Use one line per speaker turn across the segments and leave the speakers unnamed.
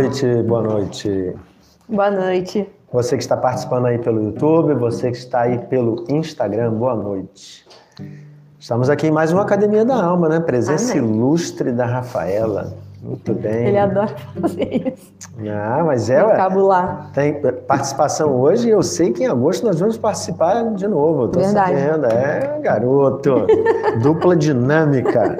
Boa noite, boa noite.
Boa noite.
Você que está participando aí pelo YouTube, você que está aí pelo Instagram, boa noite. Estamos aqui em mais uma Academia da Alma, né? Presença
Amém.
ilustre da Rafaela. Muito bem.
Ele adora fazer isso.
Ah, mas é, ué.
Cabular.
Tem participação hoje e eu sei que em agosto nós vamos participar de novo. Eu tô
Verdade.
sabendo. É, garoto. Dupla dinâmica.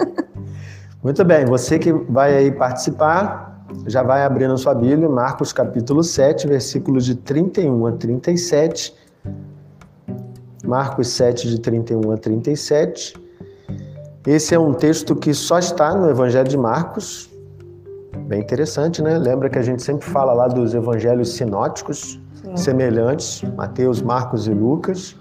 Muito bem, você que vai aí participar, já vai abrindo a sua Bíblia, Marcos capítulo 7, versículos de 31 a 37. Marcos 7, de 31 a 37. Esse é um texto que só está no Evangelho de Marcos, Bem interessante, né? Lembra que a gente sempre fala lá dos evangelhos sinóticos, semelhantes, Mateus, Marcos e Lucas.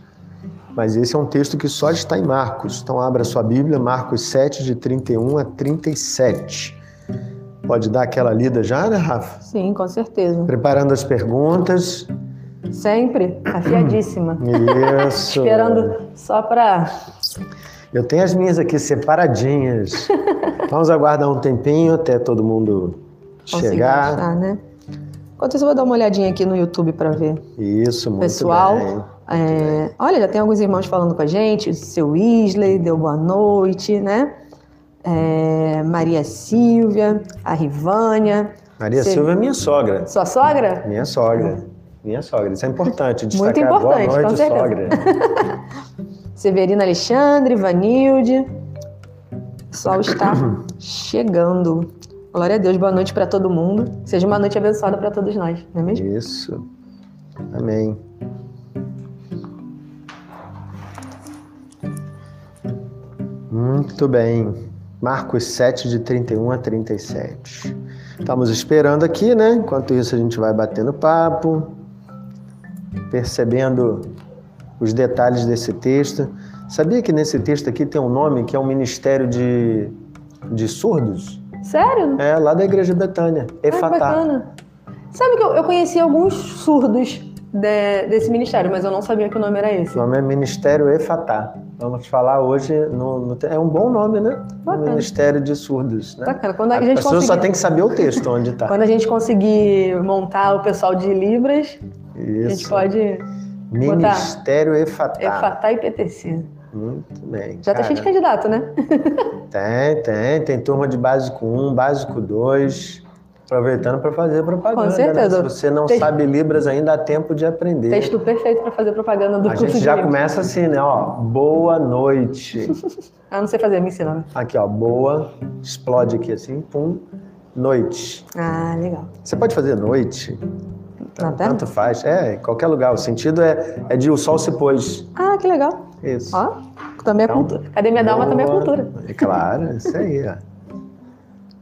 Mas esse é um texto que só está em Marcos. Então abra sua Bíblia, Marcos 7, de 31 a 37. Pode dar aquela lida já, né, Rafa?
Sim, com certeza.
Preparando as perguntas.
Sempre afiadíssima.
Isso.
Esperando só para.
Eu tenho as minhas aqui separadinhas. Vamos aguardar um tempinho até todo mundo
conseguir
chegar.
achar, né? Enquanto isso, eu vou dar uma olhadinha aqui no YouTube para ver.
Isso, muito
Pessoal,
bem.
É, olha, já tem alguns irmãos falando com a gente. O seu Weasley deu boa noite, né? É, Maria Silvia, a Rivânia.
Maria
Você-
Silva é minha sogra.
Sua sogra?
Minha sogra. Minha sogra. Isso é importante.
Muito
Destacar.
importante,
Boa
com
noite,
certeza.
sogra.
Severina Alexandre, Vanilde. O pessoal está chegando. Glória a Deus, boa noite para todo mundo. Seja uma noite abençoada para todos nós, não é mesmo?
Isso. Amém. Muito bem. Marcos 7, de 31 a 37. Estamos esperando aqui, né? Enquanto isso, a gente vai batendo papo, percebendo os detalhes desse texto. Sabia que nesse texto aqui tem um nome que é um ministério de, de surdos?
Sério?
É, lá da Igreja Betânia.
Ah,
Efatá.
bacana. Sabe que eu, eu conheci alguns surdos de- desse ministério, mas eu não sabia que o nome era esse.
O nome é Ministério Efatá. Vamos falar hoje, no, no- é um bom nome, né?
Bacana.
Ministério de Surdos. Né?
Bacana. Quando a
A
gente
pessoa só
conseguir-
tem que saber o texto onde está.
Quando a gente conseguir montar o pessoal de Libras, a gente
Isso.
pode
Ministério Efatá.
efatar e PTC.
Muito bem.
Já tá
cara.
cheio de candidato, né?
Tem, tem. Tem turma de básico 1, básico 2. Aproveitando para fazer propaganda.
Com certeza.
Né? Se você não
Tem-
sabe Libras, ainda há tempo de aprender.
Texto perfeito para fazer propaganda do
A
curso
gente já começa assim, né? Ó, boa noite.
Ah, não sei fazer, me ensina. né?
Aqui, ó, boa. Explode aqui assim, pum. Noite.
Ah, legal.
Você pode fazer noite,
Na terra?
tanto faz. É, em qualquer lugar. O sentido é, é de o sol se pôs.
Ah, que legal.
Isso.
Ó, também é
Então,
cultura. Academia da Alma também é
Boa.
cultura.
É claro, isso aí, ó.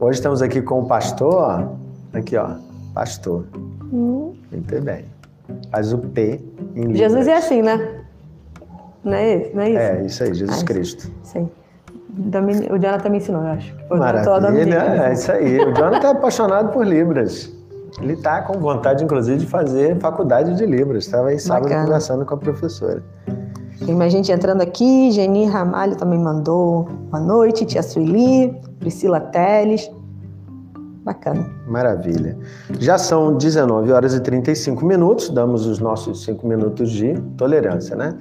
Hoje estamos aqui com o pastor. Aqui, ó. Pastor.
Hum.
Muito bem. Faz o P em Libras.
Jesus é assim, né? Não é, esse- não é isso?
É, isso aí, Jesus
Ah,
Cristo.
Sim. Também- O Jonathan me ensinou, eu acho.
Maravilha,
dica, né?
é isso aí. O Jonathan é apaixonado por Libras. Ele está com vontade, inclusive, de fazer faculdade de Libras. Estava aí sábado
Bacana.
conversando com a professora.
Tem mais gente entrando aqui. Geni Ramalho também mandou boa noite. Tia Sueli, Priscila Teles. Bacana.
Maravilha. Já são 19 horas e 35 minutos, damos os nossos 5 minutos de tolerância, né?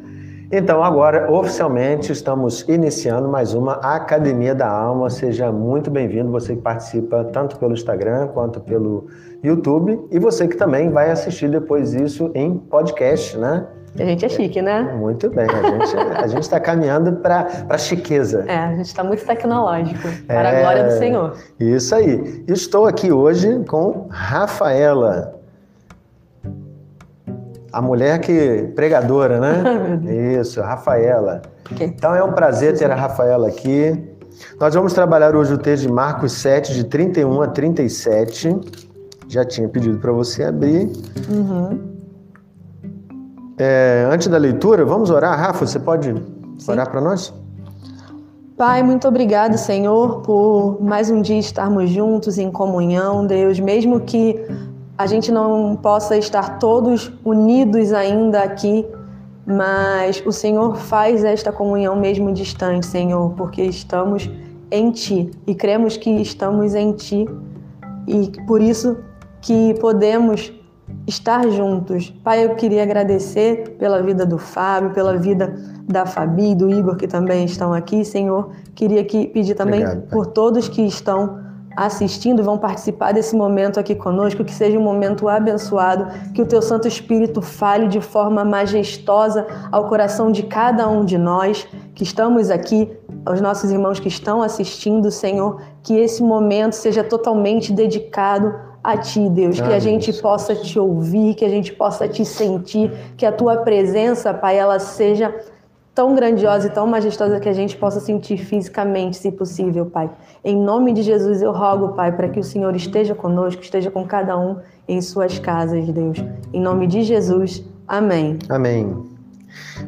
Então, agora, oficialmente, estamos iniciando mais uma Academia da Alma. Seja muito bem-vindo, você que participa tanto pelo Instagram quanto pelo YouTube. E você que também vai assistir depois isso em podcast, né?
A gente é chique, né?
Muito bem, a gente a gente está caminhando para a chiqueza.
É, a gente está muito tecnológico. Para
É.
a glória do Senhor.
Isso aí. Estou aqui hoje com Rafaela. A mulher que pregadora, né? Isso, Rafaela.
Ok.
Então é um prazer ter a Rafaela aqui. Nós vamos trabalhar hoje o texto de Marcos 7, de 31 a 37. Já tinha pedido para você abrir.
Uhum.
É, antes da leitura, vamos orar. Rafa, você pode orar para nós?
Pai, muito obrigado, Senhor, por mais um dia estarmos juntos em comunhão, Deus, mesmo que a gente não possa estar todos unidos ainda aqui, mas o Senhor faz esta comunhão mesmo distante, Senhor, porque estamos em Ti e cremos que estamos em Ti e por isso que podemos estar juntos. Pai, eu queria agradecer pela vida do Fábio, pela vida da Fabi e do Igor que também estão aqui, Senhor. Queria que pedir também Obrigado, por todos que estão assistindo, vão participar desse momento aqui conosco, que seja um momento abençoado, que o teu Santo Espírito fale de forma majestosa ao coração de cada um de nós que estamos aqui, aos nossos irmãos que estão assistindo, Senhor, que esse momento seja totalmente dedicado a Ti, Deus, que a gente possa te ouvir, que a gente possa te sentir, que a Tua presença, Pai, ela seja tão grandiosa e tão majestosa que a gente possa sentir fisicamente, se possível, Pai. Em nome de Jesus eu rogo, Pai, para que o Senhor esteja conosco, esteja com cada um em suas casas, Deus. Em nome de Jesus, amém.
Amém.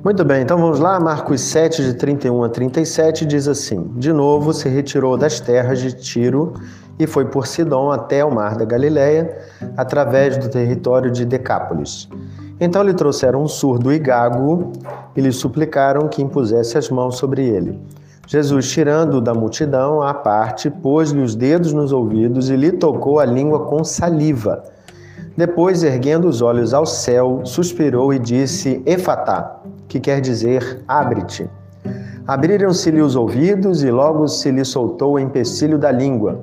Muito bem, então vamos lá. Marcos 7, de 31 a 37, diz assim: De novo se retirou das terras de Tiro e foi por Sidom até o mar da Galileia, através do território de Decápolis. Então lhe trouxeram um surdo e gago e lhe suplicaram que impusesse as mãos sobre ele. Jesus, tirando da multidão à parte, pôs-lhe os dedos nos ouvidos e lhe tocou a língua com saliva. Depois, erguendo os olhos ao céu, suspirou e disse: Efatá, que quer dizer abre-te. Abriram-se-lhe os ouvidos e logo se lhe soltou o empecilho da língua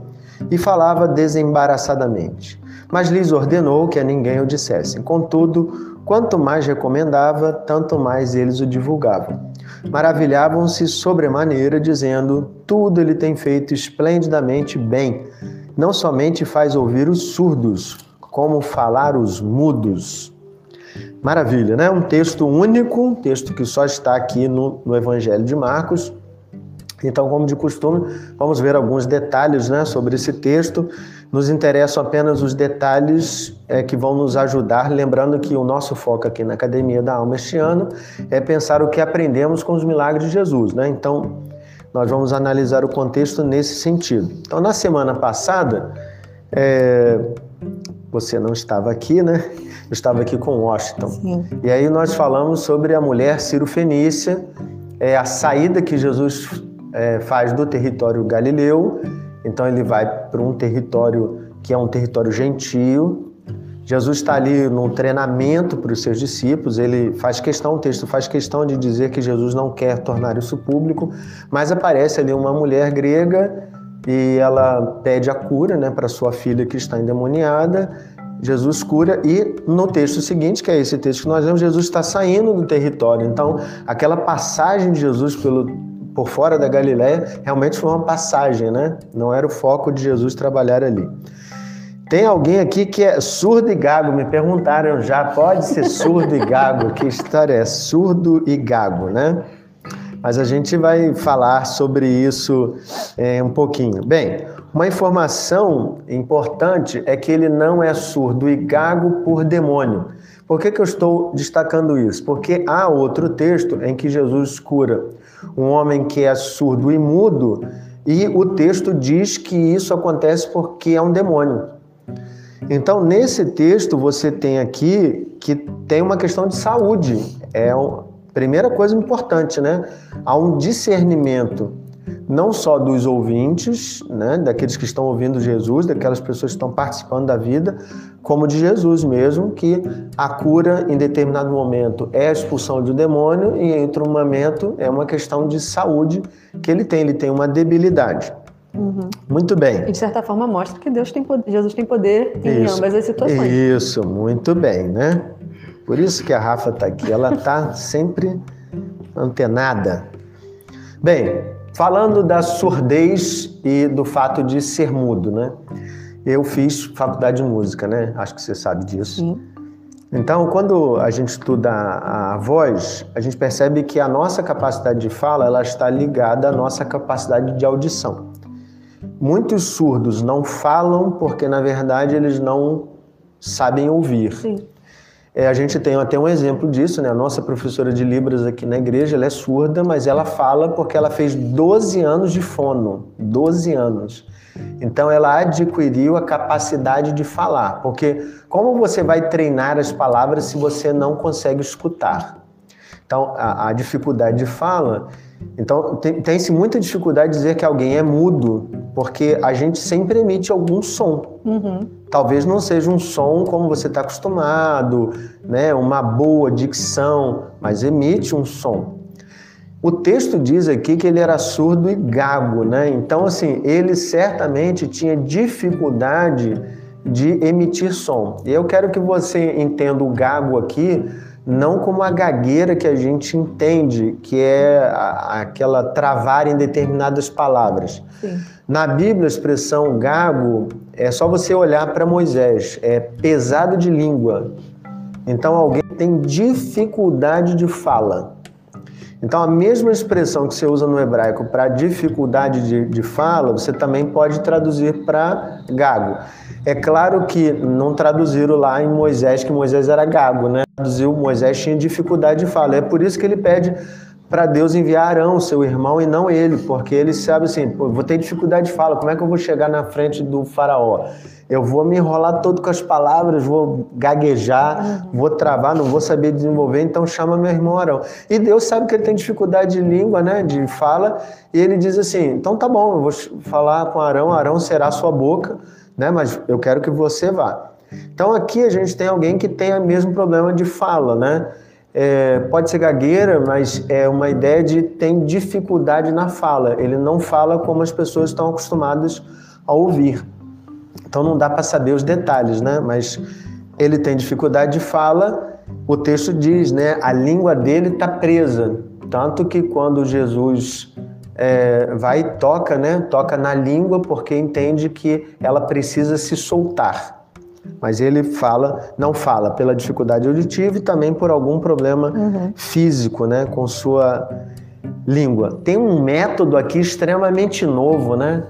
e falava desembaraçadamente. Mas lhes ordenou que a ninguém o dissessem. Contudo, quanto mais recomendava, tanto mais eles o divulgavam. Maravilhavam-se sobremaneira, dizendo: Tudo ele tem feito esplendidamente bem. Não somente faz ouvir os surdos, como falar os mudos. Maravilha, né? Um texto único, um texto que só está aqui no, no Evangelho de Marcos. Então, como de costume, vamos ver alguns detalhes né, sobre esse texto. Nos interessam apenas os detalhes é, que vão nos ajudar, lembrando que o nosso foco aqui na Academia da Alma este ano é pensar o que aprendemos com os milagres de Jesus. Né? Então, nós vamos analisar o contexto nesse sentido. Então, na semana passada, é, você não estava aqui, né? Eu estava aqui com Washington. Sim. E aí nós falamos sobre a mulher Ciro Fenícia, é, a saída que Jesus é, faz do território galileu, então ele vai para um território que é um território gentio. Jesus está ali no treinamento para os seus discípulos, ele faz questão, o texto faz questão de dizer que Jesus não quer tornar isso público, mas aparece ali uma mulher grega e ela pede a cura né, para sua filha que está endemoniada. Jesus cura e no texto seguinte, que é esse texto que nós lemos, Jesus está saindo do território. Então, aquela passagem de Jesus pelo por fora da Galiléia, realmente foi uma passagem, né? Não era o foco de Jesus trabalhar ali. Tem alguém aqui que é surdo e gago? Me perguntaram já, pode ser surdo e gago? Que história é surdo e gago, né? Mas a gente vai falar sobre isso é, um pouquinho. Bem, uma informação importante é que ele não é surdo e gago por demônio. Por que, que eu estou destacando isso? Porque há outro texto em que Jesus cura um homem que é surdo e mudo, e o texto diz que isso acontece porque é um demônio. Então, nesse texto, você tem aqui que tem uma questão de saúde. É a primeira coisa importante, né? Há um discernimento não só dos ouvintes, né, daqueles que estão ouvindo Jesus, daquelas pessoas que estão participando da vida, como de Jesus mesmo, que a cura em determinado momento é a expulsão de um demônio e em outro momento é uma questão de saúde que ele tem, ele tem uma debilidade. Uhum. Muito bem.
E de certa forma mostra que Deus tem poder, Jesus tem poder em isso, ambas as situações.
Isso, muito bem, né? Por isso que a Rafa está aqui, ela está sempre antenada. Bem, Falando da surdez e do fato de ser mudo, né? Eu fiz faculdade de música, né? Acho que você sabe disso. Sim. Então, quando a gente estuda a voz, a gente percebe que a nossa capacidade de fala ela está ligada à nossa capacidade de audição. Muitos surdos não falam porque, na verdade, eles não sabem ouvir. Sim. É, a gente tem até um exemplo disso, né? A nossa professora de Libras aqui na igreja, ela é surda, mas ela fala porque ela fez 12 anos de fono. 12 anos. Então ela adquiriu a capacidade de falar. Porque como você vai treinar as palavras se você não consegue escutar? Então a, a dificuldade de fala Então, tem-se muita dificuldade de dizer que alguém é mudo, porque a gente sempre emite algum som. Uhum. Talvez não seja um som como você está acostumado, né? uma boa dicção, mas emite um som. O texto diz aqui que ele era surdo e gago, né? Então, assim, ele certamente tinha dificuldade de emitir som. E eu quero que você entenda o gago aqui não como a gagueira que a gente entende, que é a, aquela travar em determinadas palavras. Sim. Na Bíblia, a expressão gago é só você olhar para Moisés, é pesado de língua. Então, alguém tem dificuldade de fala. Então, a mesma expressão que você usa no hebraico para dificuldade de, de fala, você também pode traduzir para gago. É claro que não traduziram lá em Moisés que Moisés era gago, né? Traduziu Moisés tinha dificuldade de fala. É por isso que ele pede para Deus enviar Arão, seu irmão, e não ele, porque ele sabe assim, vou ter dificuldade de fala, como é que eu vou chegar na frente do faraó? Eu vou me enrolar todo com as palavras, vou gaguejar, vou travar, não vou saber desenvolver, então chama meu irmão Arão. E Deus sabe que ele tem dificuldade de língua, né, de fala, e ele diz assim, então tá bom, eu vou falar com Arão, Arão será sua boca, né? Mas eu quero que você vá. Então aqui a gente tem alguém que tem o mesmo problema de fala, né? É, pode ser gagueira, mas é uma ideia de tem dificuldade na fala. Ele não fala como as pessoas estão acostumadas a ouvir. Então não dá para saber os detalhes, né? Mas ele tem dificuldade de fala. O texto diz, né? A língua dele está presa, tanto que quando Jesus é, vai e toca, né? Toca na língua porque entende que ela precisa se soltar. Mas ele fala, não fala pela dificuldade auditiva e também por algum problema uhum. físico, né? Com sua língua. Tem um método aqui extremamente novo, né?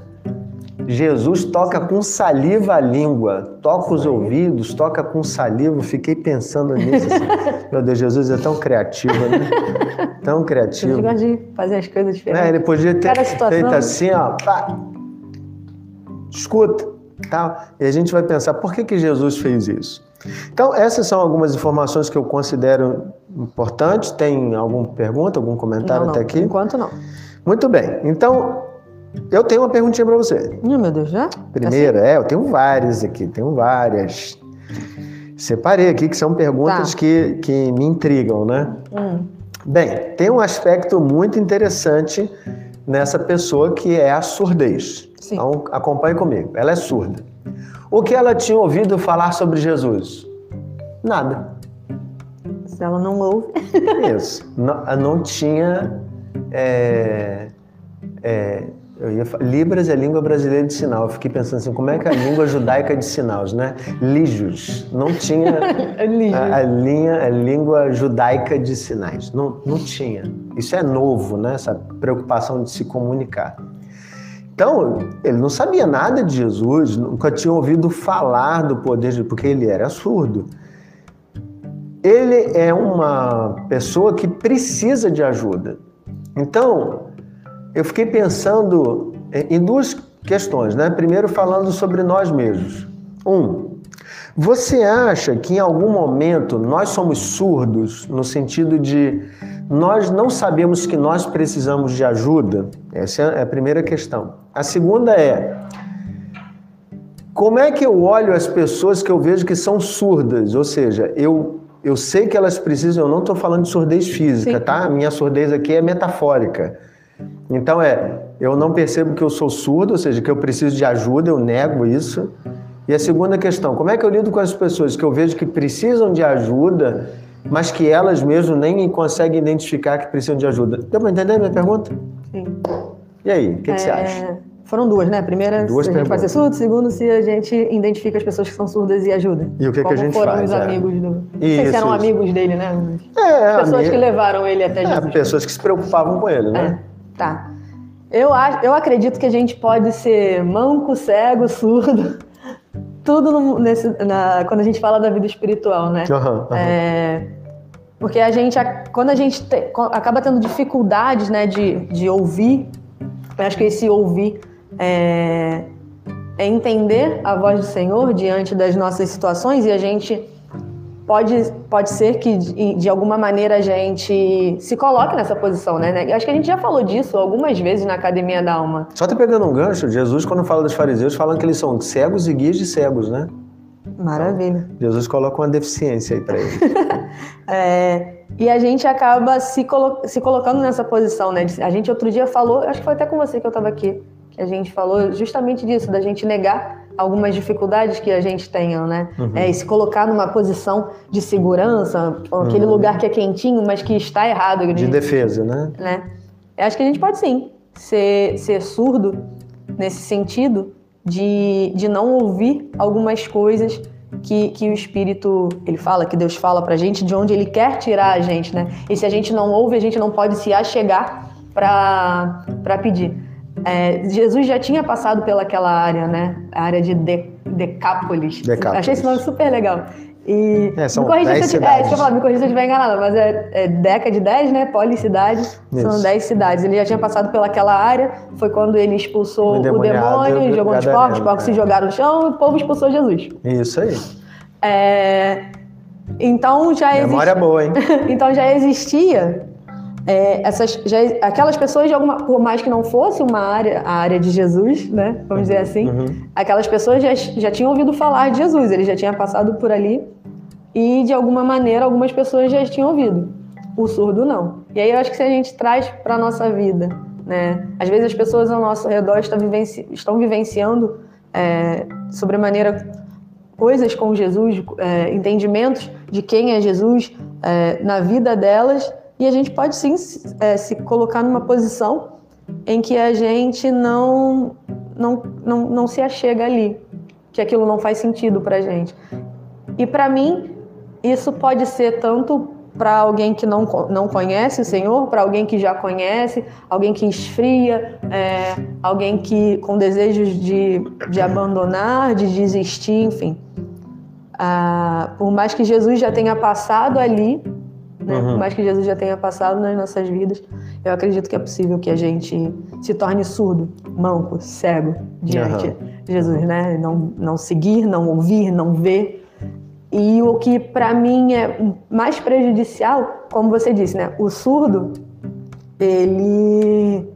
Jesus toca com saliva a língua, toca os ouvidos, toca com saliva. Fiquei pensando nisso. Assim. Meu Deus, Jesus é tão criativo, né? Tão criativo.
Ele gosta de fazer as coisas diferentes.
É, ele podia ter feito assim, ó. Pá, escuta, tá? E a gente vai pensar, por que, que Jesus fez isso? Então, essas são algumas informações que eu considero importantes. Tem alguma pergunta, algum comentário
não, não,
até aqui?
enquanto não.
Muito bem. Então, eu tenho uma perguntinha para você.
Oh, meu Deus, já?
Primeiro, assim? é, eu tenho várias aqui, tenho várias. Separei aqui que são perguntas tá. que, que me intrigam, né? Hum. Bem, tem um aspecto muito interessante nessa pessoa que é a surdez. Sim. Então, acompanhe comigo. Ela é surda. O que ela tinha ouvido falar sobre Jesus? Nada.
Se ela não ouve.
Isso. Não, não tinha. É, é, eu ia, Libras é a língua brasileira de sinal. Eu fiquei pensando assim, como é que é a língua judaica de sinais, né? Lígios. Não tinha a, a, linha, a língua judaica de sinais. Não, não tinha. Isso é novo, né? Essa preocupação de se comunicar. Então, ele não sabia nada de Jesus, nunca tinha ouvido falar do poder de porque ele era surdo. Ele é uma pessoa que precisa de ajuda. Então, eu fiquei pensando em duas questões, né? Primeiro, falando sobre nós mesmos. Um, você acha que em algum momento nós somos surdos no sentido de nós não sabemos que nós precisamos de ajuda? Essa é a primeira questão. A segunda é como é que eu olho as pessoas que eu vejo que são surdas? Ou seja, eu, eu sei que elas precisam, eu não estou falando de surdez física, Sim. tá? A minha surdez aqui é metafórica. Então é, eu não percebo que eu sou surdo, ou seja, que eu preciso de ajuda, eu nego isso. E a segunda questão, como é que eu lido com as pessoas que eu vejo que precisam de ajuda, mas que elas mesmo nem conseguem identificar que precisam de ajuda? Deu para entender a minha pergunta? Sim. E aí, o que, é... que, você acha?
Foram duas, né? Primeira, duas se a gente ser surdo. Segundo, se a gente identifica as pessoas que são surdas e ajuda.
E o que,
Como
que a gente
foram
faz?
os
é.
amigos do... Não sei isso, se eram isso. amigos dele, né?
É,
pessoas amiga... que levaram ele até
é,
Jesus.
pessoas que se preocupavam com ele, né?
É. Tá. Eu, eu acredito que a gente pode ser manco, cego, surdo, tudo nesse, na, quando a gente fala da vida espiritual, né? Uhum, uhum. É, porque a gente, quando a gente te, acaba tendo dificuldades né, de, de ouvir, eu acho que esse ouvir é, é entender a voz do Senhor diante das nossas situações e a gente pode, pode ser que de, de, alguma maneira a gente se coloque nessa posição, né? Acho que a gente já falou disso algumas vezes na Academia da Alma.
Só te pegando um gancho, Jesus, quando fala dos fariseus, falam que eles são cegos e guias de cegos, né?
Maravilha.
Jesus coloca uma deficiência aí para eles.
é, e a gente acaba se, colo se colocando nessa posição, né? A gente outro dia falou, acho que foi até com você que eu estava aqui, que a gente falou justamente disso, da gente negar algumas dificuldades que a gente tenha, né? Uhum. É, e se colocar numa posição de segurança, aquele uhum. lugar que é quentinho, mas que está errado.
De, de defesa, né?
né? Eu acho que a gente pode sim ser, ser surdo nesse sentido de, de não ouvir algumas coisas que, que o Espírito, ele fala, que Deus fala pra gente, de onde ele quer tirar a gente, né? E se a gente não ouve, a gente não pode se achegar para pedir. É, Jesus já tinha passado pelaquela área, né? A área de, de Decápolis. Decápolis. Achei esse nome super legal. E
é, são me corrija se eu tiver,
é, falar, me corrija se eu estiver enganada, mas é, é Deca de 10, né? Policidade, são 10 cidades. Ele já tinha passado pelaquela área, foi quando ele expulsou o, o demônio, jogou nos porcos, os porcos se jogaram no chão e o povo expulsou Jesus.
Isso aí.
É, então já
existia. Memória boa, hein?
então já existia é, essas, já, aquelas pessoas, de alguma, por mais que não fosse uma área, a área de Jesus, né, vamos dizer assim, uhum. aquelas pessoas já, já tinham ouvido falar de Jesus, ele já tinha passado por ali e, de alguma maneira, algumas pessoas já tinham ouvido. O surdo não. E aí eu acho que se a gente traz para a nossa vida, né, às vezes as pessoas ao nosso redor estão, vivenci, estão vivenciando é, sobremaneira coisas com Jesus, é, entendimentos de quem é Jesus é, na vida delas e a gente pode sim é, se colocar numa posição em que a gente não, não, não, não se achega ali, que aquilo não faz sentido para a gente. E para mim, isso pode ser tanto para alguém que não, não conhece o Senhor, para alguém que já conhece, alguém que esfria, é, alguém que com desejos de, de abandonar, de desistir, enfim. Ah, por mais que Jesus já tenha passado ali, né? Uhum. Por mais que Jesus já tenha passado nas nossas vidas, eu acredito que é possível que a gente se torne surdo, manco, cego diante uhum. de Jesus, né? Não, não seguir, não ouvir, não ver. E o que para mim é mais prejudicial, como você disse, né? O surdo, ele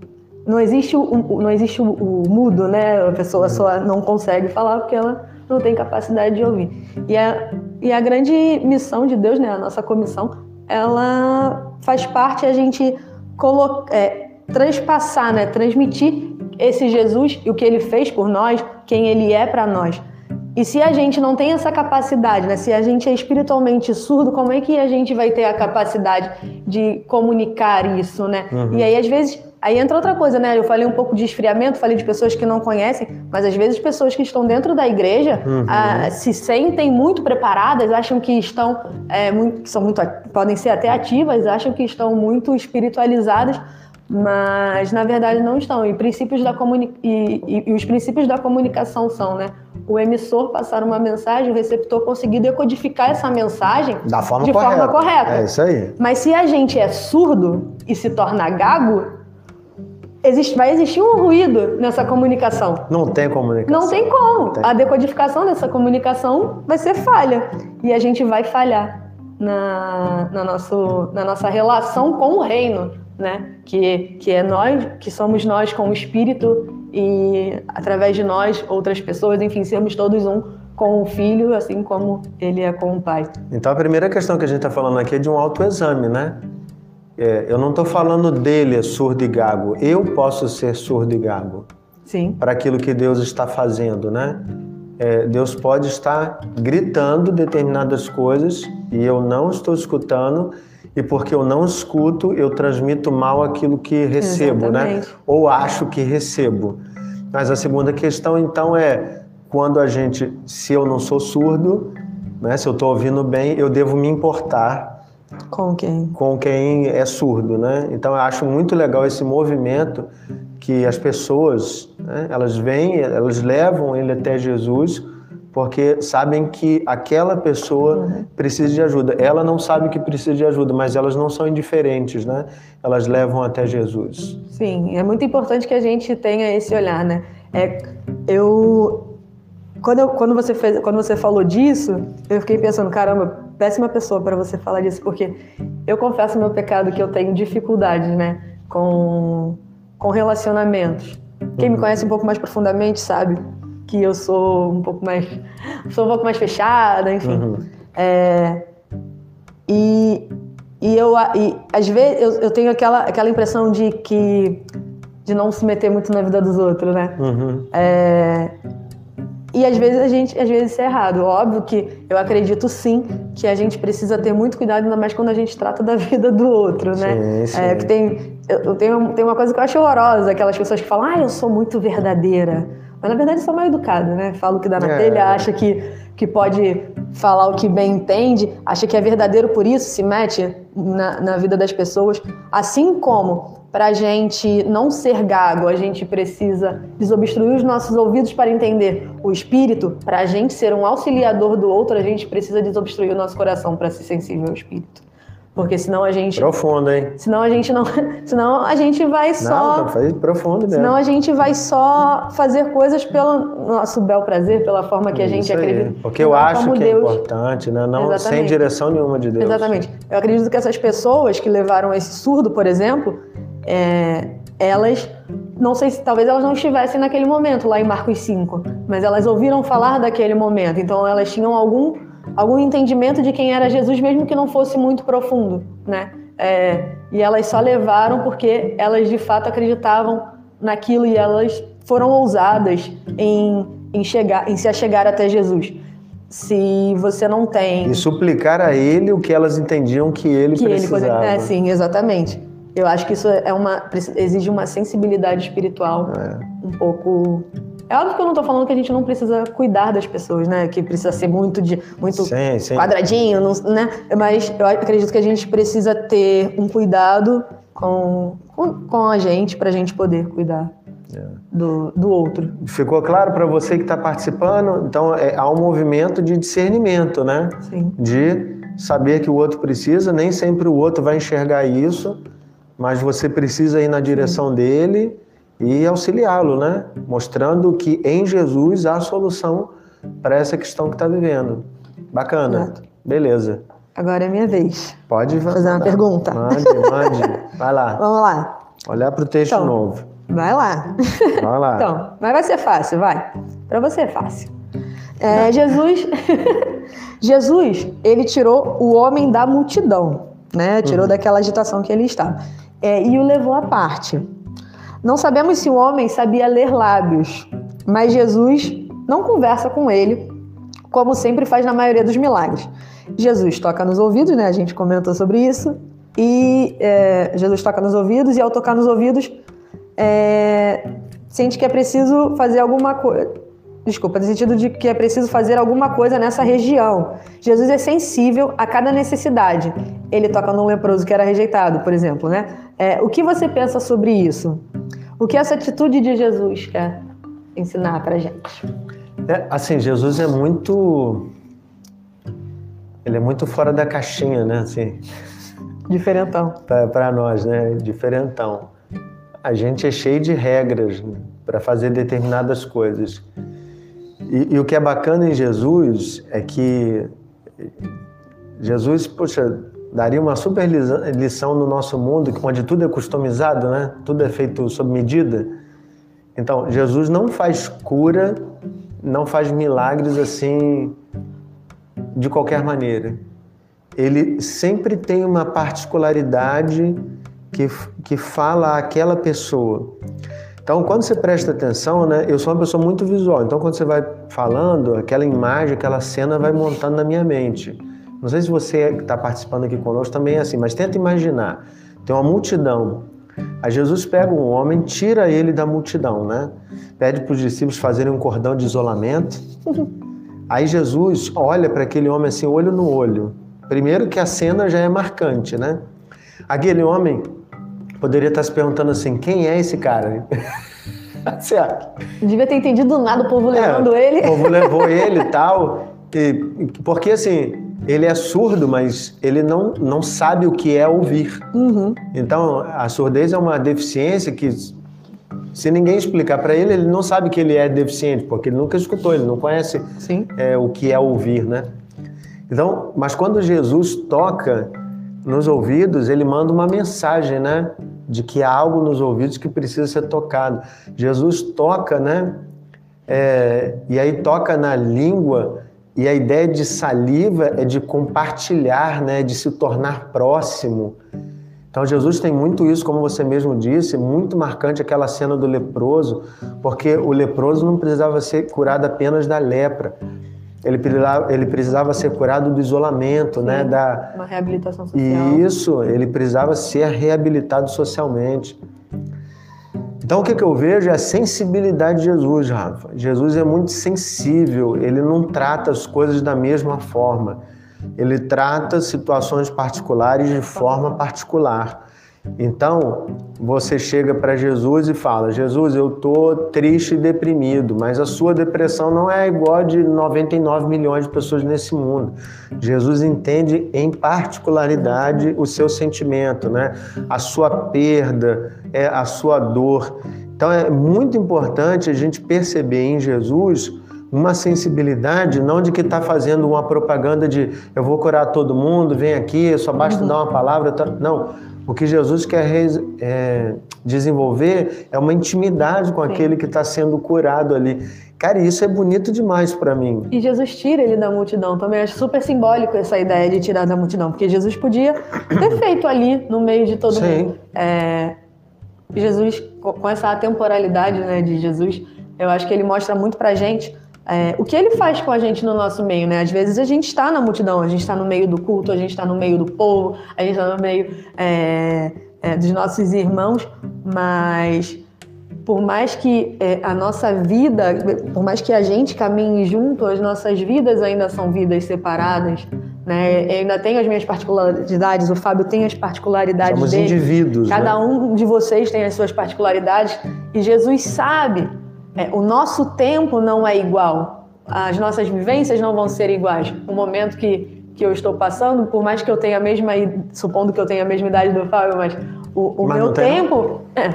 não existe o, não existe o, o mudo, né? A pessoa só não consegue falar porque ela não tem capacidade de ouvir. E a, e a grande missão de Deus, né? A nossa comissão ela faz parte a gente colocar, é, transpassar, né? transmitir esse Jesus e o que ele fez por nós, quem ele é para nós. E se a gente não tem essa capacidade, né? se a gente é espiritualmente surdo, como é que a gente vai ter a capacidade de comunicar isso, né? Uhum. E aí, às vezes, Aí entra outra coisa, né? Eu falei um pouco de esfriamento, falei de pessoas que não conhecem, mas às vezes pessoas que estão dentro da igreja uhum. ah, se sentem muito preparadas, acham que estão é, muito, são muito, podem ser até ativas, acham que estão muito espiritualizadas, mas na verdade não estão. E princípios da comuni e, e, e os princípios da comunicação são, né? O emissor passar uma mensagem, o receptor conseguir decodificar essa mensagem
da forma
de
correta.
forma correta.
É isso aí.
Mas se a gente é surdo e se torna gago, existe, vai existir um ruído nessa comunicação.
Não tem comunicação.
Não tem como. Tem. A decodificação dessa comunicação vai ser falha. E a gente vai falhar na, na, nosso, na nossa relação com o reino, né? Que, que é nós, que somos nós com o Espírito e através de nós, outras pessoas, enfim, sermos todos um com o filho, assim como ele é com o pai.
Então a primeira questão que a gente está falando aqui é de um autoexame, né? É, eu não estou falando dele é surdo e gago. Eu posso ser surdo e gago.
Sim.
Para aquilo que Deus está fazendo, né? É, Deus pode estar gritando determinadas coisas e eu não estou escutando e porque eu não escuto eu transmito mal aquilo que recebo, né? Exatamente. né? Ou acho que recebo. Mas a segunda questão então é quando a gente, se eu não sou surdo, né? Se eu estou ouvindo bem, eu devo me importar
com quem?
Com quem é surdo, né? Então eu acho muito legal esse movimento que as pessoas, né, elas vêm, elas levam ele até Jesus porque sabem que aquela pessoa uhum. precisa de ajuda. Ela não sabe que precisa de ajuda, mas elas não são indiferentes, né? Elas levam até Jesus.
Sim, é muito importante que a gente tenha esse olhar, né? É, eu quando, eu, quando, você fez, quando você falou disso, eu fiquei pensando, caramba, péssima pessoa para você falar disso, porque eu confesso meu pecado que eu tenho dificuldade, né, com, com relacionamentos. Quem me uhum. conhece um pouco mais profundamente sabe que eu sou um pouco mais, sou um pouco mais fechada, enfim. Uhum. É, e, e eu, e, às vezes, eu, eu tenho aquela, aquela impressão de que de não se meter muito na vida dos outros, né? Uhum. É, e às vezes a gente, às vezes isso é errado. Óbvio que eu acredito sim que a gente precisa ter muito cuidado, ainda mais quando a gente trata da vida do outro, né? Sim, sim. É, que tem, eu tenho, tem uma coisa que eu acho horrorosa, aquelas pessoas que falam, ah, eu sou muito verdadeira. Mas na verdade são mal educadas, né? Fala o que dá na é. telha, acha que, que pode falar o que bem entende, acha que é verdadeiro por isso, se mete na, na vida das pessoas. Assim como para a gente não ser gago, a gente precisa desobstruir os nossos ouvidos para entender o espírito. Para a gente ser um auxiliador do outro, a gente precisa desobstruir o nosso coração para ser sensível ao espírito. Porque senão a gente.
Profundo, hein?
Senão a gente não. Senão a gente vai só.
Não, tá profundo mesmo.
Senão a gente vai só fazer coisas pelo nosso bel prazer, pela forma que a gente
Isso
acredita.
Aí. Porque eu acho que é Deus. é importante, né? Não Exatamente. sem direção nenhuma de Deus.
Exatamente. Eu acredito que essas pessoas que levaram esse surdo, por exemplo, é, elas, não sei se talvez elas não estivessem naquele momento lá em Marcos 5, mas elas ouviram falar daquele momento, então elas tinham algum, algum entendimento de quem era Jesus, mesmo que não fosse muito profundo, né? É, e elas só levaram porque elas de fato acreditavam naquilo e elas foram ousadas em, em, chegar, em se achegar até Jesus se você não tem.
E suplicar a ele o que elas entendiam que ele que precisava. Ele poderia,
é, sim, exatamente. Eu acho que isso é uma exige uma sensibilidade espiritual é. um pouco. É óbvio que eu não estou falando que a gente não precisa cuidar das pessoas, né? Que precisa ser muito de muito sim, sim. quadradinho, né? Mas eu acredito que a gente precisa ter um cuidado com, com, com a gente para a gente poder cuidar. É. Do, do outro.
Ficou claro para você que está participando? Então, é, há um movimento de discernimento, né? Sim. De saber que o outro precisa, nem sempre o outro vai enxergar isso, mas você precisa ir na direção dele e auxiliá-lo, né? Mostrando que em Jesus há solução para essa questão que está vivendo. Bacana. Exato. Beleza.
Agora é minha vez.
Pode
fazer uma pergunta.
Mande, mande. Vai lá.
Vamos lá.
Olhar para o texto então, novo.
Vai lá.
Vai lá.
Então, mas vai ser fácil, vai. Para você é fácil. É, Jesus, Jesus, ele tirou o homem da multidão, né? Tirou uhum. daquela agitação que ele estava é, e o levou à parte. Não sabemos se o homem sabia ler lábios, mas Jesus não conversa com ele, como sempre faz na maioria dos milagres. Jesus toca nos ouvidos, né? A gente comentou sobre isso. E é, Jesus toca nos ouvidos, e ao tocar nos ouvidos, é, sente que é preciso fazer alguma coisa desculpa, no sentido de que é preciso fazer alguma coisa nessa região. Jesus é sensível a cada necessidade. Ele toca num leproso que era rejeitado, por exemplo, né? É, o que você pensa sobre isso? O que essa atitude de Jesus quer ensinar para gente?
É, assim, Jesus é muito, ele é muito fora da caixinha, né? Assim,
Diferentão.
Para nós, né? Diferentão. A gente é cheio de regras né? para fazer determinadas coisas. E, e, o que é bacana em Jesus é que Jesus, poxa, daria uma super lição no nosso mundo, onde tudo é customizado, né? Tudo é feito sob medida. Então, Jesus não faz cura, não faz milagres assim de qualquer maneira. Ele sempre tem uma particularidade que, que fala àquela pessoa. Então, quando você presta atenção, né, eu sou uma pessoa muito visual. Então, quando você vai falando, aquela imagem, aquela cena vai montando na minha mente. Não sei se você que está participando aqui conosco também é assim, mas tenta imaginar. Tem uma multidão. Aí Jesus pega um homem, tira ele da multidão, né? Pede para os discípulos fazerem um cordão de isolamento. Aí Jesus olha para aquele homem assim, olho no olho. Primeiro que a cena já é marcante, né? Aquele homem poderia estar se perguntando assim: quem é esse cara?
certo. Devia ter entendido do nada o povo é, levando é, ele.
O povo levou ele e tal. E, porque assim, ele é surdo, mas ele não, não sabe o que é ouvir. Uhum. Então, a surdez é uma deficiência que, se ninguém explicar para ele, ele não sabe que ele é deficiente, porque ele nunca escutou, ele não conhece é, o que é ouvir, né? Então, mas quando Jesus toca nos ouvidos, ele manda uma mensagem, né? De que há algo nos ouvidos que precisa ser tocado. Jesus toca, né? É, e aí toca na língua, e a ideia de saliva é de compartilhar, né? De se tornar próximo. Então Jesus tem muito isso, como você mesmo disse, muito marcante aquela cena do leproso, porque o leproso não precisava ser curado apenas da lepra. Ele precisava, ele precisava ser curado do isolamento, né?
Sim,
né? Da...
Uma reabilitação social.
Isso, ele precisava ser reabilitado socialmente. Então o que, que eu vejo é a sensibilidade de Jesus, Rafa. Jesus é muito sensível, ele não trata as coisas da mesma forma. Ele trata situações particulares de forma particular. Então, você chega para Jesus e fala: Jesus, eu estou triste e deprimido, mas a sua depressão não é igual a de 99 milhões de pessoas nesse mundo. Jesus entende em particularidade o seu sentimento, né? a sua perda, é a sua dor. Então, é muito importante a gente perceber em Jesus uma sensibilidade, não de que está fazendo uma propaganda de eu vou curar todo mundo, vem aqui, só basta uhum. dar uma palavra. Tá... Não o que Jesus quer é, desenvolver é uma intimidade com Sim. aquele que está sendo curado ali. Cara, isso é bonito demais para mim.
E Jesus tira ele da multidão. Também acho super simbólico essa ideia de tirar da multidão, porque Jesus podia ter feito ali no meio de todo Sim. mundo. É, Jesus, com essa temporalidade né, de Jesus, eu acho que ele mostra muito pra gente é, o que ele faz com a gente no nosso meio, né? Às vezes a gente está na multidão, a gente está no meio do culto, a gente está no meio do povo, a gente está no meio é, é, dos nossos irmãos, mas por mais que é, a nossa vida, por mais que a gente caminhe junto, as nossas vidas ainda são vidas separadas. Né? Eu ainda tenho as minhas particularidades, o Fábio tem as particularidades
Somos
dele.
indivíduos.
Cada né? um de vocês tem as suas particularidades e Jesus sabe é, o nosso tempo não é igual, as nossas vivências não vão ser iguais. O momento que, que eu estou passando, por mais que eu tenha a mesma, supondo que eu tenha a mesma idade do Fábio, mas o, o mas meu tempo. É,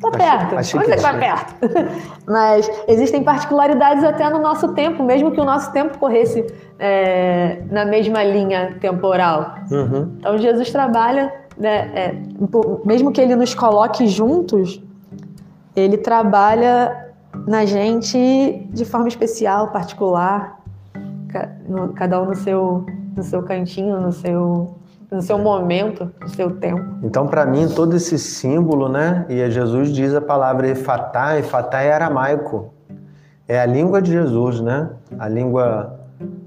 tá perto. Achei, achei Vamos perto. mas existem particularidades até no nosso tempo, mesmo que o nosso tempo corresse é, na mesma linha temporal. Uhum. Então Jesus trabalha, né, é, mesmo que ele nos coloque juntos, ele trabalha na gente de forma especial, particular, cada um no seu, no seu cantinho, no seu, no seu momento, no seu tempo.
Então, para mim, todo esse símbolo, né? E Jesus diz a palavra efatá, efatá é aramaico. É a língua de Jesus, né? A língua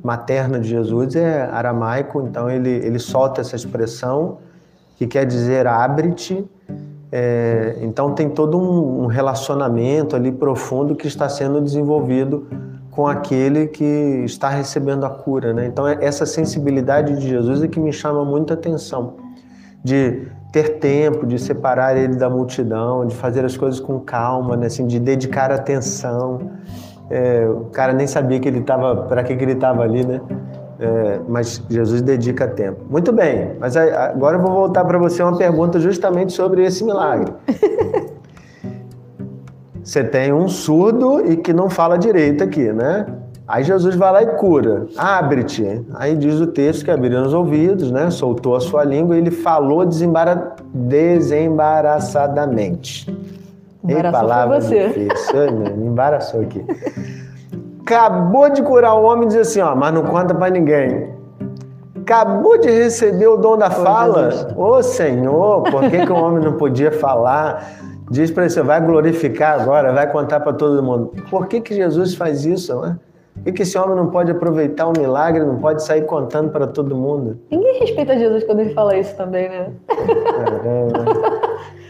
materna de Jesus é aramaico, então ele, ele solta essa expressão que quer dizer abre-te é, então tem todo um, um, relacionamento ali profundo que está sendo desenvolvido com aquele que está recebendo a cura, né? Então é essa sensibilidade de Jesus é que me chama muita atenção, de ter tempo, de separar ele da multidão, de fazer as coisas com calma, né? assim, de dedicar atenção. É, o cara nem sabia que ele estava, para que, que ele estava ali, né? É, mas Jesus dedica tempo. Muito bem, mas agora eu vou voltar para você uma pergunta justamente sobre esse milagre. Você tem um surdo e que não fala direito aqui, né? Aí Jesus vai lá e cura. Abre-te. Aí diz o texto que abriu os ouvidos, né? Soltou a sua língua e ele falou desembara... desembaraçadamente.
Embaraçou Ei, palavra você. difícil.
Me embaraçou aqui acabou de curar o homem e diz assim, ó, mas não conta para ninguém. Acabou de receber o dom da fala. Ô oh, Senhor, por que, que o homem não podia falar? Diz para ele, você vai glorificar agora, vai contar para todo mundo. Por que, que Jesus faz isso? Né? Por que, que esse homem não pode aproveitar o um milagre, não pode sair contando para todo mundo?
Ninguém respeita Jesus quando ele fala isso também, né?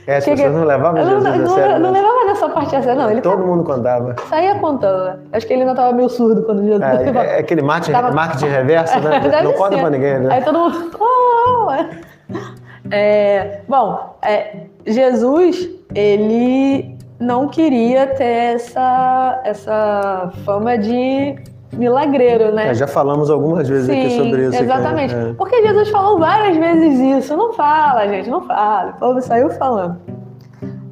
É, as pessoas não levavam Jesus não, a sério.
Não, não né? levava nessa parte a sério, não. Ele
Todo mundo contava.
Saía contando, né? Acho que ele ainda estava meio surdo quando Jesus...
É, é, é aquele marketing, tava... marketing reverso, né? não conta pra ninguém, né?
Aí todo mundo... Oh, é, bom, é, Jesus, ele não queria ter essa, essa fama de milagreiro, né?
É, já falamos algumas vezes
Sim,
aqui sobre isso.
Exatamente. Aqui, é. Porque Jesus falou várias vezes isso. Não fala, gente, não fala. O povo saiu falando.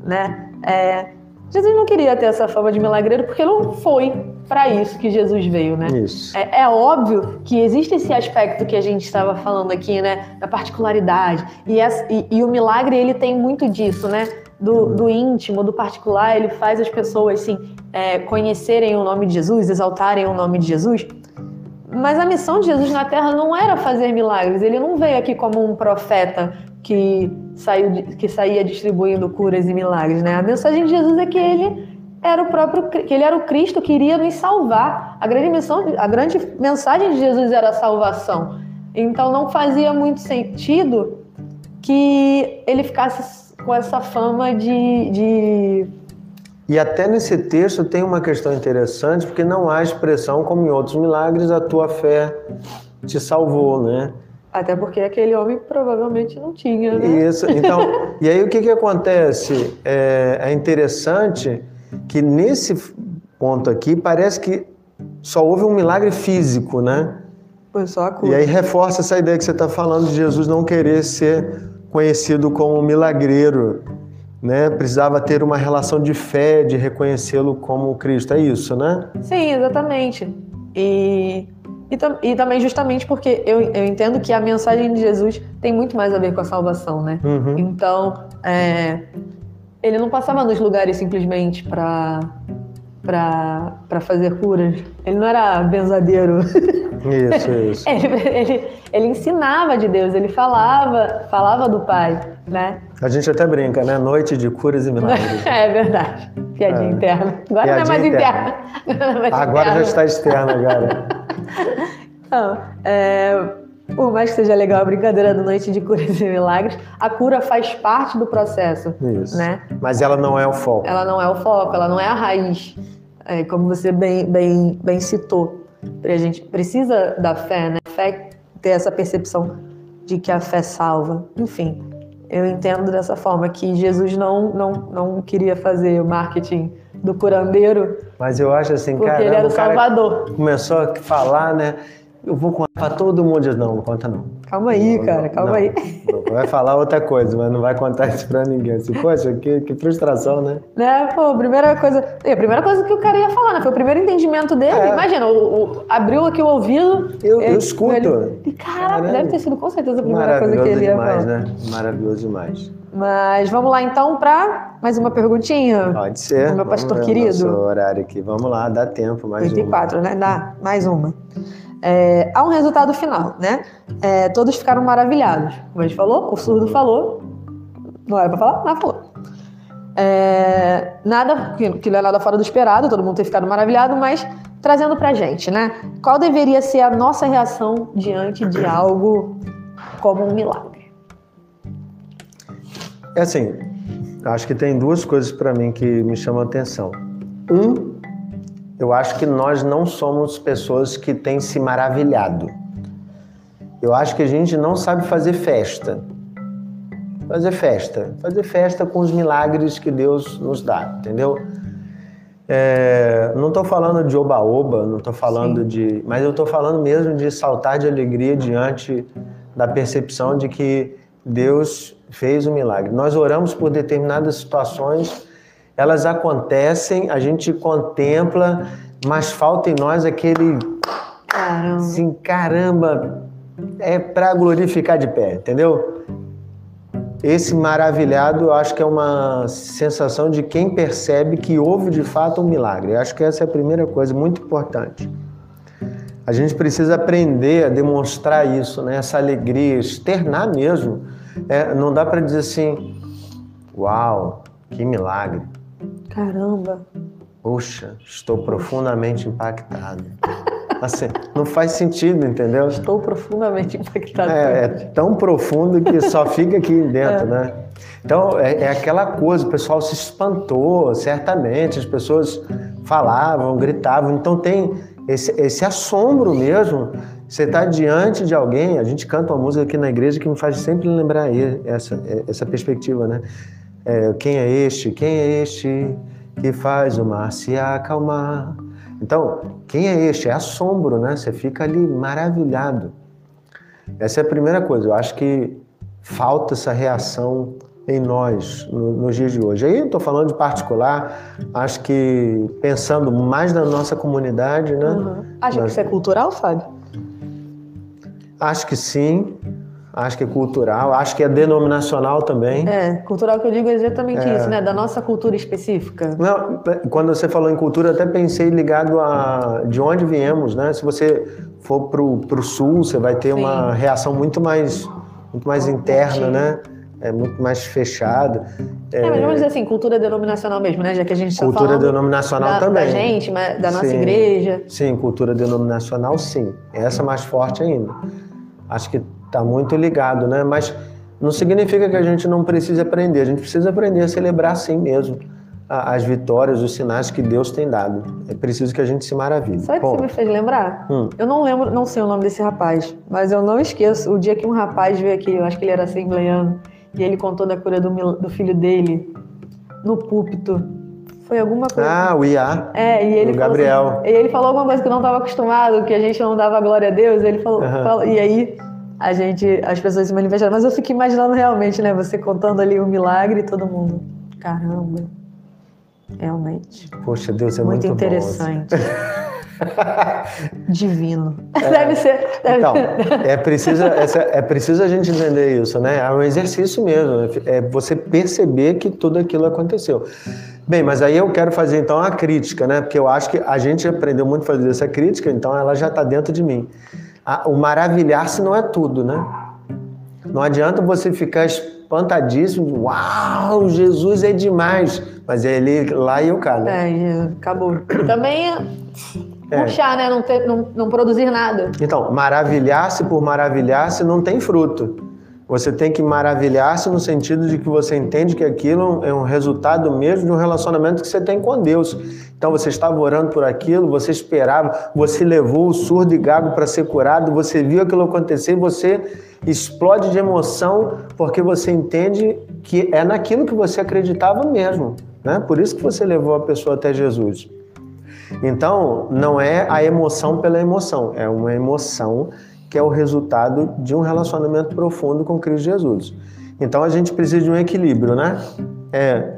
Né? É, Jesus não queria ter essa fama de milagreiro porque não foi. Para isso que Jesus veio, né?
Isso.
É, é, óbvio que existe esse aspecto que a gente estava falando aqui, né? Da particularidade. E, essa, e, e o milagre, ele tem muito disso, né? Do, do, íntimo, do particular, ele faz as pessoas assim, é, conhecerem o nome de Jesus, exaltarem o nome de Jesus. Mas a missão de Jesus na Terra não era fazer milagres. Ele não veio aqui como um profeta que, saiu, que saía distribuindo curas e milagres, né? A mensagem de Jesus é que ele era o próprio que ele era o Cristo que iria nos salvar. A grande missão, a grande mensagem de Jesus era a salvação. Então não fazia muito sentido que ele ficasse com essa fama de, de
e até nesse texto tem uma questão interessante, porque não há expressão como em outros milagres, a tua fé te salvou, né?
Até porque aquele homem provavelmente não tinha, né?
Isso. Então, e aí o que, que acontece? É, é interessante que nesse ponto aqui parece que só houve um milagre físico, né?
Foi só a cura.
E aí reforça essa ideia que você está falando de Jesus não querer ser conhecido como milagreiro, né? Precisava ter uma relação de fé, de reconhecê-lo como Cristo. É isso, né?
Sim, exatamente. E, e, e, também justamente porque eu, eu entendo que a mensagem de Jesus tem muito mais a ver com a salvação, né?
Uhum.
Então, é, ele não passava nos lugares simplesmente para para fazer curas. Ele não era benzadeiro.
Isso, isso.
ele, ele, ele, ensinava de Deus, ele falava, falava do Pai, né?
A gente até brinca, né? Noite de curas e milagres.
é verdade. Piadinha é. interna. Agora Piadinha não é mais interna.
interna. Agora já está externa, agora.
Não, é, por mais que seja legal a brincadeira da noite de curas e milagres, a cura faz parte do processo.
Isso.
Né?
Mas ela não é o foco.
Ela não é o foco, ela não é a raiz, é, como você bem, bem, bem citou. A gente precisa da fé, né? A fé ter essa percepção de que a fé salva. Enfim, eu entendo dessa forma que Jesus não, não, não queria fazer o marketing do curandeiro.
Mas eu acho assim,
porque
cara,
ele era o, o Salvador.
Começou a falar, né? Eu vou contar pra todo mundo. Não, não conta não.
Calma aí, não, cara, calma não, aí.
Vai falar outra coisa, mas não vai contar isso pra ninguém. Assim, poxa, que, que frustração, né?
Né, pô, primeira coisa. A primeira coisa que o cara ia falar, né? Foi o primeiro entendimento dele. É. Imagina, o, o, abriu aqui o ouvido.
Eu, eu escuto.
Ele, e cara, deve ter sido com certeza a primeira coisa que ele ia
demais,
falar.
Né? Maravilhoso demais.
Mas vamos lá então para mais uma perguntinha.
Pode ser.
Meu pastor querido.
Nosso horário aqui. Vamos lá, dá tempo mais
84, uma. né? Dá, mais uma. É, há um resultado final, né? É, todos ficaram maravilhados. Como a gente falou, o surdo falou, não era para falar, mas falou. É, nada que, que não é nada fora do esperado, todo mundo ter ficado maravilhado, mas trazendo pra gente, né? Qual deveria ser a nossa reação diante de algo como um milagre?
É assim, acho que tem duas coisas para mim que me chamam a atenção. Um, eu acho que nós não somos pessoas que têm se maravilhado. Eu acho que a gente não sabe fazer festa. Fazer festa. Fazer festa com os milagres que Deus nos dá, entendeu? É, não estou falando de oba-oba, não estou falando Sim. de. Mas eu estou falando mesmo de saltar de alegria diante da percepção de que Deus fez o um milagre. Nós oramos por determinadas situações elas acontecem, a gente contempla, mas falta em nós aquele.
Caramba.
Assim, caramba, é para glorificar de pé, entendeu? Esse maravilhado, eu acho que é uma sensação de quem percebe que houve de fato um milagre. Eu acho que essa é a primeira coisa muito importante. A gente precisa aprender a demonstrar isso, né? essa alegria, externar mesmo. É, não dá para dizer assim, uau, que milagre.
Caramba!
Puxa, estou profundamente impactado. Assim, não faz sentido, entendeu?
Estou profundamente impactado.
É, é tão profundo que só fica aqui dentro, é. né? Então, é, é, aquela coisa, o pessoal se espantou, certamente, as pessoas falavam, gritavam. Então, tem esse, esse assombro mesmo. Você está diante de alguém, a gente canta uma música aqui na igreja que me faz sempre lembrar essa, essa perspectiva, né? É, quem é este? Quem é este que faz o mar se acalmar? Então, quem é este? É assombro, né? Você fica ali maravilhado. Essa é a primeira coisa. Eu acho que falta essa reação em nós no, nos dias de hoje. Aí eu estou falando de particular, acho que pensando mais na nossa comunidade, né? Uhum.
Acha que isso é cultural, Fábio?
Acho que sim. Acho que é cultural, acho que é denominacional também.
É, cultural que eu digo é exatamente é. isso, né? Da nossa cultura específica.
Não, quando você falou em cultura, até pensei ligado a de onde viemos, né? Se você for pro, pro sul, você vai ter Sim. uma reação muito mais, muito mais interna, né? É muito mais fechada.
É, é, mas vamos dizer assim, cultura denominacional mesmo, né? Já que a gente está
falando... Cultura denominacional
da,
também.
Da gente, da nossa sim, igreja.
Sim, cultura denominacional, sim. Essa mais forte ainda. Acho que está muito ligado, né? Mas não significa que a gente não precise aprender. A gente precisa aprender a celebrar assim mesmo as vitórias, os sinais que Deus tem dado. É preciso que a gente se maravilhe.
Sabe o que você me fez lembrar? Hum. Eu não lembro, não sei o nome desse rapaz, mas eu não esqueço o dia que um rapaz veio aqui, eu acho que ele era assembleiano, e ele contou da cura do, do filho dele no púlpito. Foi alguma coisa.
Ah, o IA.
É, e ele
o Gabriel.
Assim, e ele falou alguma coisa que eu não estava acostumado, que a gente não dava glória a Deus. Ele falou, uhum. falou, e aí a gente, as pessoas se manifestaram. Mas eu fico imaginando realmente, né? Você contando ali o um milagre e todo mundo. Caramba. Realmente.
Poxa, Deus é muito,
muito interessante. Divino. É, deve ser. Deve...
Então, é preciso, é preciso a gente entender isso, né? É um exercício mesmo. É você perceber que tudo aquilo aconteceu. Bem, mas aí eu quero fazer então a crítica, né? Porque eu acho que a gente aprendeu muito a fazer essa crítica, então ela já está dentro de mim. O maravilhar-se não é tudo, né? Não adianta você ficar espantadíssimo, uau, Jesus é demais, mas é ele lá e eu cá,
né? É, acabou. Também é. Puxar, né? Não, ter, não, não produzir nada.
Então, maravilhar-se por maravilhar-se não tem fruto. Você tem que maravilhar-se no sentido de que você entende que aquilo é um resultado mesmo de um relacionamento que você tem com Deus. Então você estava orando por aquilo, você esperava, você levou o surdo e gago para ser curado, você viu aquilo acontecer, você explode de emoção porque você entende que é naquilo que você acreditava mesmo. Né? Por isso que você levou a pessoa até Jesus. Então, não é a emoção pela emoção, é uma emoção que é o resultado de um relacionamento profundo com Cristo Jesus. Então, a gente precisa de um equilíbrio, né? É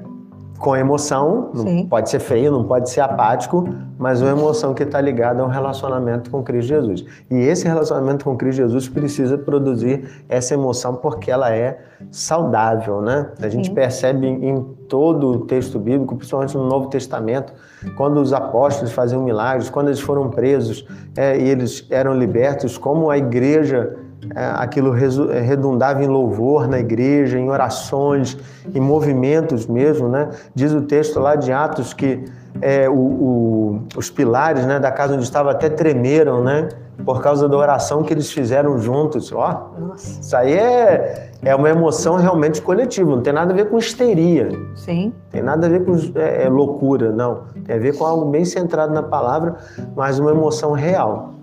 com emoção, não pode ser feio, não pode ser apático, mas uma emoção que está ligada a um relacionamento com Cristo Jesus. E esse relacionamento com Cristo Jesus precisa produzir essa emoção porque ela é saudável, né? A gente Sim. percebe em todo o texto bíblico, principalmente no Novo Testamento, quando os apóstolos faziam milagres, quando eles foram presos é, e eles eram libertos, como a igreja aquilo é, redundava em louvor na igreja, em orações, em movimentos mesmo, né? Diz o texto lá de Atos que é, o, o, os pilares né, da casa onde estava até tremeram, né? Por causa da oração que eles fizeram juntos. Ó, Nossa. isso aí é, é uma emoção realmente coletiva, não tem nada a ver com histeria.
Sim.
Tem nada a ver com é, é loucura, não. Tem a ver com algo bem centrado na palavra, mas uma emoção real.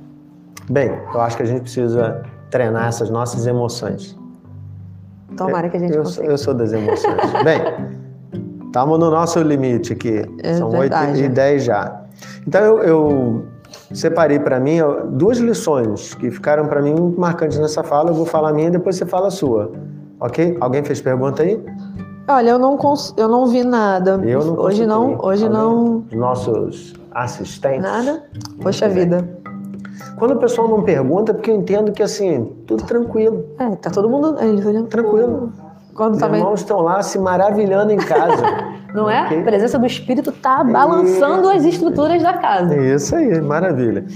Bem, eu acho que a gente precisa treinar essas nossas emoções.
Tomara que a gente
eu,
consiga.
Eu sou das emoções. Bem, estamos no nosso limite aqui. É São verdade. 8 e 10 já. Então eu, eu separei para mim duas lições que ficaram para mim muito marcantes nessa fala. Eu vou falar a minha e depois você fala a sua. Ok? Alguém fez pergunta aí?
Olha, eu não, cons... eu não vi nada.
Eu não
Hoje não. Hoje Alguém? não.
Nossos assistentes.
Nada? Poxa vida.
Quando o pessoal não pergunta, é porque eu entendo que assim, tudo tranquilo.
É, tá todo mundo
tranquilo.
Quando
Os também... irmãos estão lá se maravilhando em casa.
Não é? A presença do Espírito tá balançando as estruturas da casa.
Isso aí, maravilha.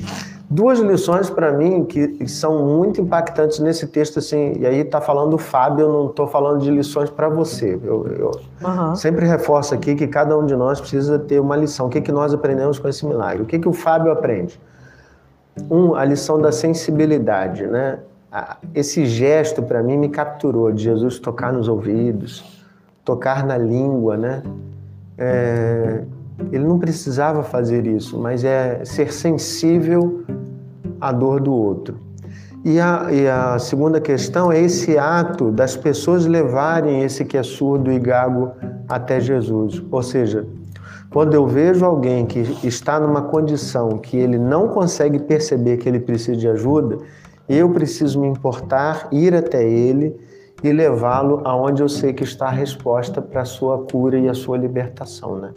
Duas lições para mim que são muito impactantes nesse texto, assim, e aí tá falando o Fábio, eu não estou falando de lições para você. Eu, eu uhum. sempre reforço aqui que cada um de nós precisa ter uma lição. O que, que nós aprendemos com esse milagre? O que, que o Fábio aprende? Um, a lição da sensibilidade, né? Esse gesto para mim me capturou de Jesus tocar nos ouvidos, tocar na língua, né? É, ele não precisava fazer isso, mas é ser sensível à dor do outro. E a, e a, segunda questão é esse ato das pessoas levarem esse que é surdo e gago até Jesus. Ou seja, quando eu vejo alguém que está numa condição que ele não consegue perceber que ele precisa de ajuda, eu preciso me importar, ir até ele e levá-lo aonde eu sei que está a resposta para a sua cura e a sua libertação, né?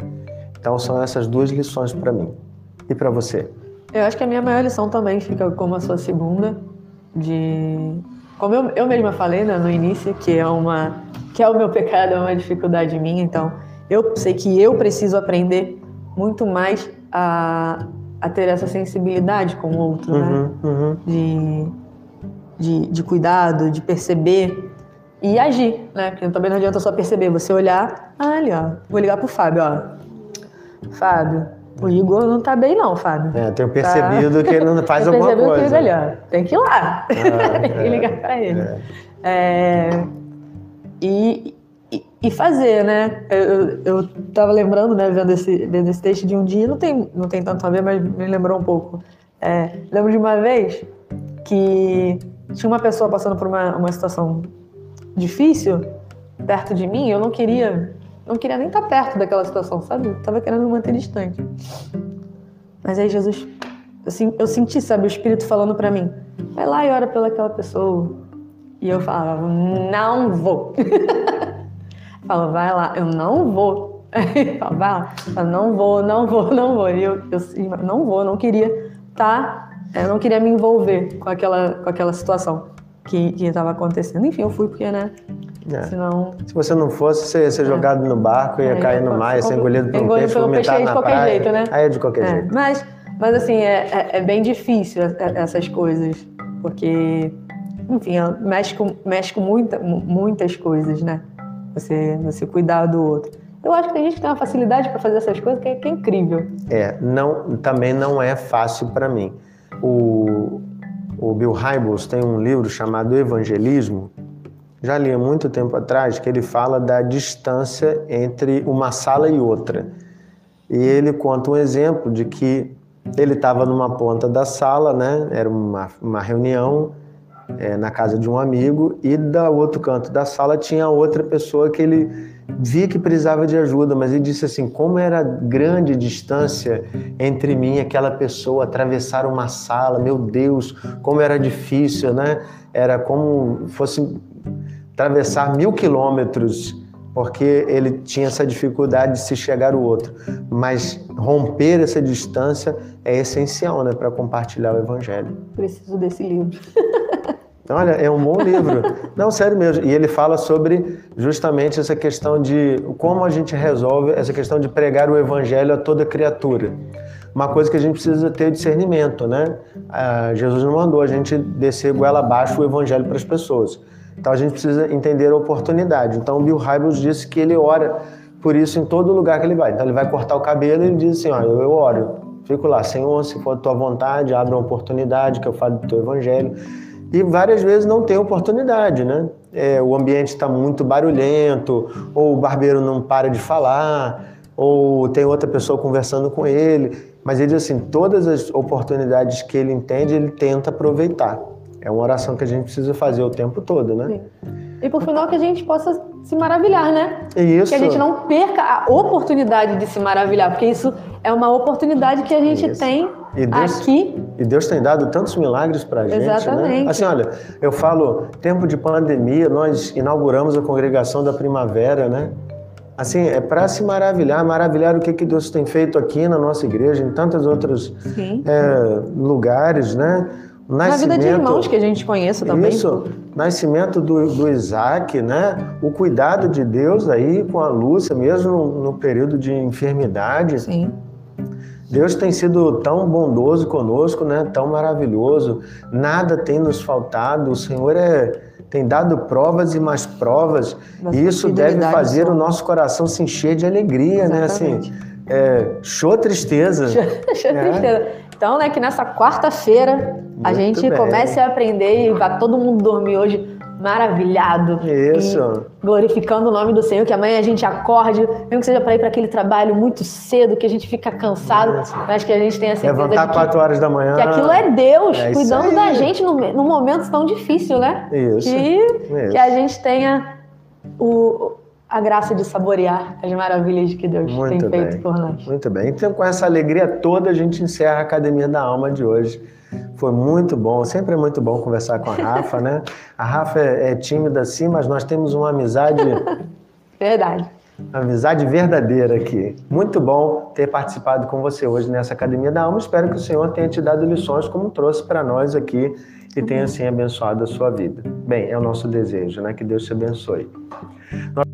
Então são essas duas lições para mim. E para você?
Eu acho que a minha maior lição também fica como a sua segunda, de como eu, eu mesma falei né, no início, que é uma que é o meu pecado, é uma dificuldade minha, então eu sei que eu preciso aprender muito mais a, a ter essa sensibilidade com o outro, né?
Uhum, uhum.
De, de, de cuidado, de perceber e agir, né? Porque também não adianta só perceber, você olhar, ah, ali, ó, vou ligar pro Fábio, ó. Fábio, o Igor não tá bem não, Fábio.
É, tenho percebido tá... que ele não faz alguma coisa.
Que ele ó, tem que ir lá, ah, tem que é, ligar pra ele. É. É, e, e, fazer, né? Eu, eu tava lembrando, né, vendo esse, vendo esse texto de um dia, não tem, não tem tanto a ver, mas me lembrou um pouco. É, lembro de uma vez que tinha uma pessoa passando por uma, uma situação difícil perto de mim, eu não queria, não queria nem estar perto daquela situação, sabe? Eu tava querendo me manter distante. Mas aí Jesus, assim, eu senti, sabe, o Espírito falando para mim, vai lá e ora pelaquela pessoa. E eu falava, não vou. Falava, vai lá, eu não vou. Falava, vai lá, eu não vou, não vou, não vou. E eu, eu não vou, não queria tá, eu não queria me envolver com aquela, com aquela situação que estava acontecendo. Enfim, eu fui porque, né? É. Senão...
Se você não fosse, você ia ser é. jogado no barco, ia é, cair no mar, ia ser engolido por um peixe,
pelo peixe de qualquer
praia.
jeito, né?
Aí é de qualquer é. jeito.
Mas, mas assim, é, é, é, bem difícil essas coisas, porque, enfim, mexe com, mexe com muita, muitas coisas, né? Você, você cuidar do outro. Eu acho que tem gente que tem uma facilidade para fazer essas coisas que é, que é incrível.
É, não, também não é fácil para mim. O, o Bill Hybels tem um livro chamado Evangelismo, já li há muito tempo atrás, que ele fala da distância entre uma sala e outra. E ele conta um exemplo de que ele estava numa ponta da sala, né? Era uma, uma reunião é, na casa de um amigo e da outro canto da sala tinha outra pessoa que ele via que precisava de ajuda, mas ele disse assim: como era grande distância entre mim e aquela pessoa, atravessar uma sala, meu Deus, como era difícil, né? Era como fosse atravessar mil quilômetros, porque ele tinha essa dificuldade de se chegar ao outro. Mas romper essa distância é essencial, né, para compartilhar o Evangelho.
Preciso desse livro.
Olha, é um bom livro. Não, sério mesmo. E ele fala sobre justamente essa questão de como a gente resolve essa questão de pregar o evangelho a toda criatura. Uma coisa que a gente precisa ter discernimento, né? Ah, Jesus não mandou a gente descer goela abaixo o evangelho para as pessoas. Então a gente precisa entender a oportunidade. Então Bill Hybels disse que ele ora por isso em todo lugar que ele vai. Então ele vai cortar o cabelo e ele diz assim, ó, eu, eu oro. Fico lá, Senhor, se for a tua vontade, abre uma oportunidade que eu falo do teu evangelho e várias vezes não tem oportunidade, né? É, o ambiente está muito barulhento, ou o barbeiro não para de falar, ou tem outra pessoa conversando com ele. Mas ele assim: todas as oportunidades que ele entende, ele tenta aproveitar. É uma oração que a gente precisa fazer o tempo todo, né?
Sim. E por final que a gente possa se maravilhar, né?
Isso.
Que a gente não perca a oportunidade de se maravilhar, porque isso é uma oportunidade que a gente isso. tem e Deus, aqui.
E Deus tem dado tantos milagres para a gente.
Né? Exatamente.
Né? Assim, olha, eu falo, tempo de pandemia, nós inauguramos a congregação da primavera, né? Assim, é para se maravilhar, maravilhar o que, que Deus tem feito aqui na nossa igreja, em tantos outros é, lugares, né?
na vida de irmãos que a gente conheça também.
Isso, nascimento do, do Isaac, né? O cuidado de Deus aí com a Lúcia, mesmo no, no período de enfermidade.
Sim.
Deus tem sido tão bondoso conosco, né? Tão maravilhoso. Nada tem nos faltado. O Senhor é, tem dado provas e mais provas. e isso deve fazer o nosso coração se encher de alegria, Exatamente. né? Assim, é, show tristeza.
show, show é. tristeza. Então, né, que nessa quarta-feira a gente bem. comece a aprender e vá todo mundo dormir hoje maravilhado.
Isso.
glorificando o nome do Senhor, que amanhã a gente acorde, mesmo que seja para ir para aquele trabalho muito cedo, que a gente fica cansado, Isso. mas que a gente tenha certeza
Levantar quatro horas da manhã.
Que aquilo é Deus é cuidando da gente num, momento tão difícil, né?
Isso.
Que,
Isso.
que a gente tenha o, a graça de saborear as maravilhas que Deus
Muito
tem feito
bem.
por nós.
Muito bem. Então, com essa alegria toda, a gente encerra a Academia da Alma de hoje. Foi muito bom, sempre é muito bom conversar com a Rafa, né? A Rafa é, é tímida sim, mas nós temos uma amizade,
Verdade.
uma amizade verdadeira aqui. Muito bom ter participado com você hoje nessa Academia da Alma. Espero que o Senhor tenha te dado lições como trouxe para nós aqui e tenha assim abençoado a sua vida. Bem, é o nosso desejo, né? Que Deus te abençoe. Nós